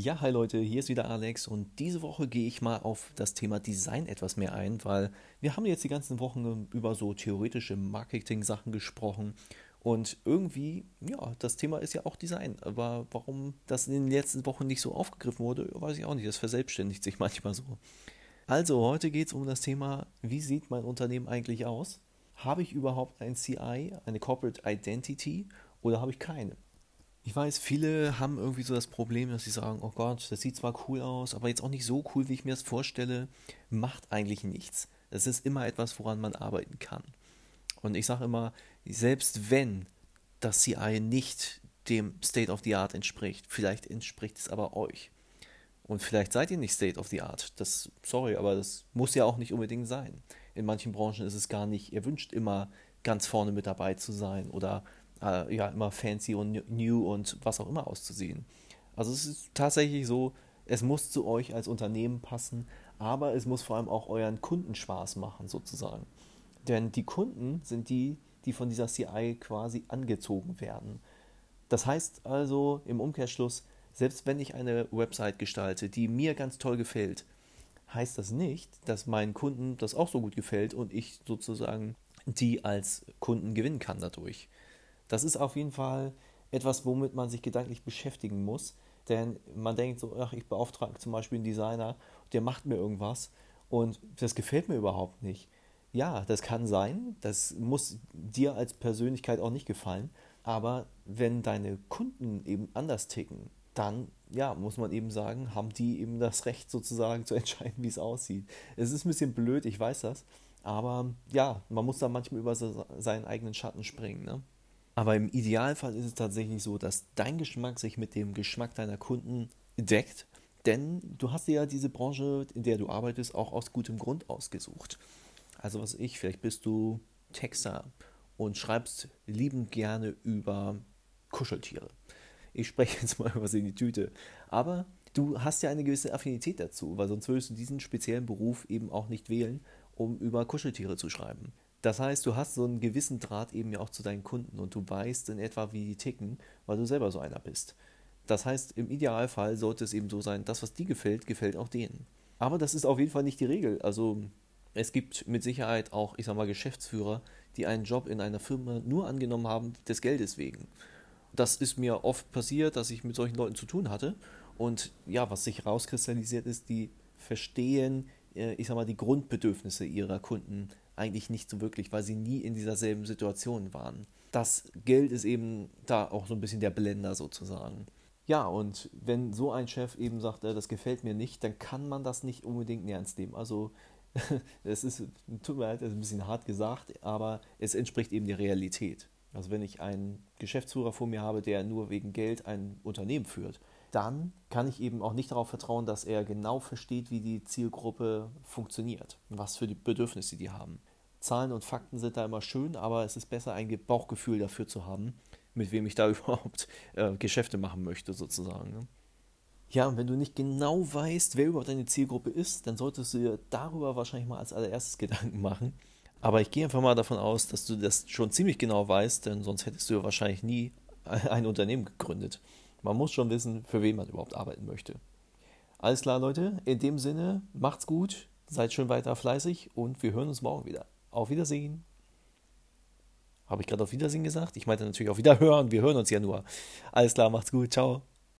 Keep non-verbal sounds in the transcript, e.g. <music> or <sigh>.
Ja, hi Leute, hier ist wieder Alex und diese Woche gehe ich mal auf das Thema Design etwas mehr ein, weil wir haben jetzt die ganzen Wochen über so theoretische Marketing-Sachen gesprochen und irgendwie, ja, das Thema ist ja auch Design. Aber warum das in den letzten Wochen nicht so aufgegriffen wurde, weiß ich auch nicht. Das verselbstständigt sich <laughs> manchmal so. Also, heute geht es um das Thema, wie sieht mein Unternehmen eigentlich aus? Habe ich überhaupt ein CI, eine Corporate Identity oder habe ich keine? Ich weiß, viele haben irgendwie so das Problem, dass sie sagen, oh Gott, das sieht zwar cool aus, aber jetzt auch nicht so cool, wie ich mir das vorstelle, macht eigentlich nichts. Es ist immer etwas, woran man arbeiten kann. Und ich sage immer, selbst wenn das CI nicht dem State of the Art entspricht, vielleicht entspricht es aber euch. Und vielleicht seid ihr nicht State of the Art. Das, sorry, aber das muss ja auch nicht unbedingt sein. In manchen Branchen ist es gar nicht erwünscht, immer ganz vorne mit dabei zu sein oder äh, ja immer fancy und new und was auch immer auszusehen. Also es ist tatsächlich so, es muss zu euch als Unternehmen passen, aber es muss vor allem auch euren Kunden Spaß machen sozusagen. Denn die Kunden sind die, die von dieser CI quasi angezogen werden. Das heißt also im Umkehrschluss, selbst wenn ich eine Website gestalte, die mir ganz toll gefällt, heißt das nicht, dass meinen Kunden das auch so gut gefällt und ich sozusagen die als Kunden gewinnen kann dadurch. Das ist auf jeden Fall etwas, womit man sich gedanklich beschäftigen muss. Denn man denkt so, ach, ich beauftrage zum Beispiel einen Designer, der macht mir irgendwas und das gefällt mir überhaupt nicht. Ja, das kann sein, das muss dir als Persönlichkeit auch nicht gefallen, aber wenn deine Kunden eben anders ticken, dann ja, muss man eben sagen, haben die eben das Recht sozusagen zu <laughs> entscheiden, wie es aussieht. Es ist ein bisschen blöd, ich weiß das, aber ja, man muss da manchmal über seinen eigenen Schatten springen. Ne? Aber im Idealfall ist es tatsächlich so, dass dein Geschmack sich mit dem Geschmack deiner Kunden deckt. Denn du hast dir ja diese Branche, in der du arbeitest, auch aus gutem Grund ausgesucht. Also was ich, vielleicht bist du Texter und schreibst liebend gerne über Kuscheltiere. Ich spreche jetzt mal <laughs> was in die Tüte. Aber du hast ja eine gewisse Affinität dazu, weil sonst würdest du diesen speziellen Beruf eben auch nicht wählen, um über Kuscheltiere zu schreiben. Das heißt, du hast so einen gewissen Draht eben ja auch zu deinen Kunden und du weißt in etwa, wie die ticken, weil du selber so einer bist. Das heißt, im Idealfall sollte es eben so sein, das, was dir gefällt, gefällt auch denen. Aber das ist auf jeden Fall nicht die Regel. Also es gibt mit Sicherheit auch, ich sag mal, Geschäftsführer, die einen Job in einer Firma nur angenommen haben des Geldes wegen. Das ist mir oft passiert, dass ich mit solchen Leuten zu tun hatte. Und ja, was sich rauskristallisiert ist, die verstehen, äh, ich sag mal, die Grundbedürfnisse ihrer Kunden eigentlich nicht so wirklich, weil sie nie in dieser selben Situation waren. Das Geld ist eben da auch so ein bisschen der Blender sozusagen. Ja, und wenn so ein Chef eben sagt, äh, das gefällt mir nicht, dann kann man das nicht unbedingt ernst nehmen. Also <laughs> es ist, tut mir leid, das ist ein bisschen hart gesagt, aber es entspricht eben der Realität. Also wenn ich einen Geschäftsführer vor mir habe, der nur wegen Geld ein Unternehmen führt, dann kann ich eben auch nicht darauf vertrauen, dass er genau versteht, wie die Zielgruppe funktioniert, was für die Bedürfnisse die haben. Zahlen und Fakten sind da immer schön, aber es ist besser, ein Bauchgefühl dafür zu haben, mit wem ich da <laughs> überhaupt äh, Geschäfte machen möchte, sozusagen. Ne? Ja, und wenn du nicht genau weißt, wer überhaupt deine Zielgruppe ist, dann solltest du dir darüber wahrscheinlich mal als allererstes <laughs> Gedanken machen. Aber ich gehe einfach mal davon aus, dass du das schon ziemlich genau weißt, denn sonst hättest du ja wahrscheinlich nie <laughs> ein Unternehmen gegründet. Man muss schon wissen, für wen man überhaupt arbeiten möchte. Alles klar, Leute. In dem Sinne, macht's gut, seid schön weiter fleißig und wir hören uns morgen wieder. Auf Wiedersehen. Habe ich gerade auf Wiedersehen gesagt? Ich meinte natürlich auf Wiederhören. Wir hören uns ja nur. Alles klar, macht's gut. Ciao.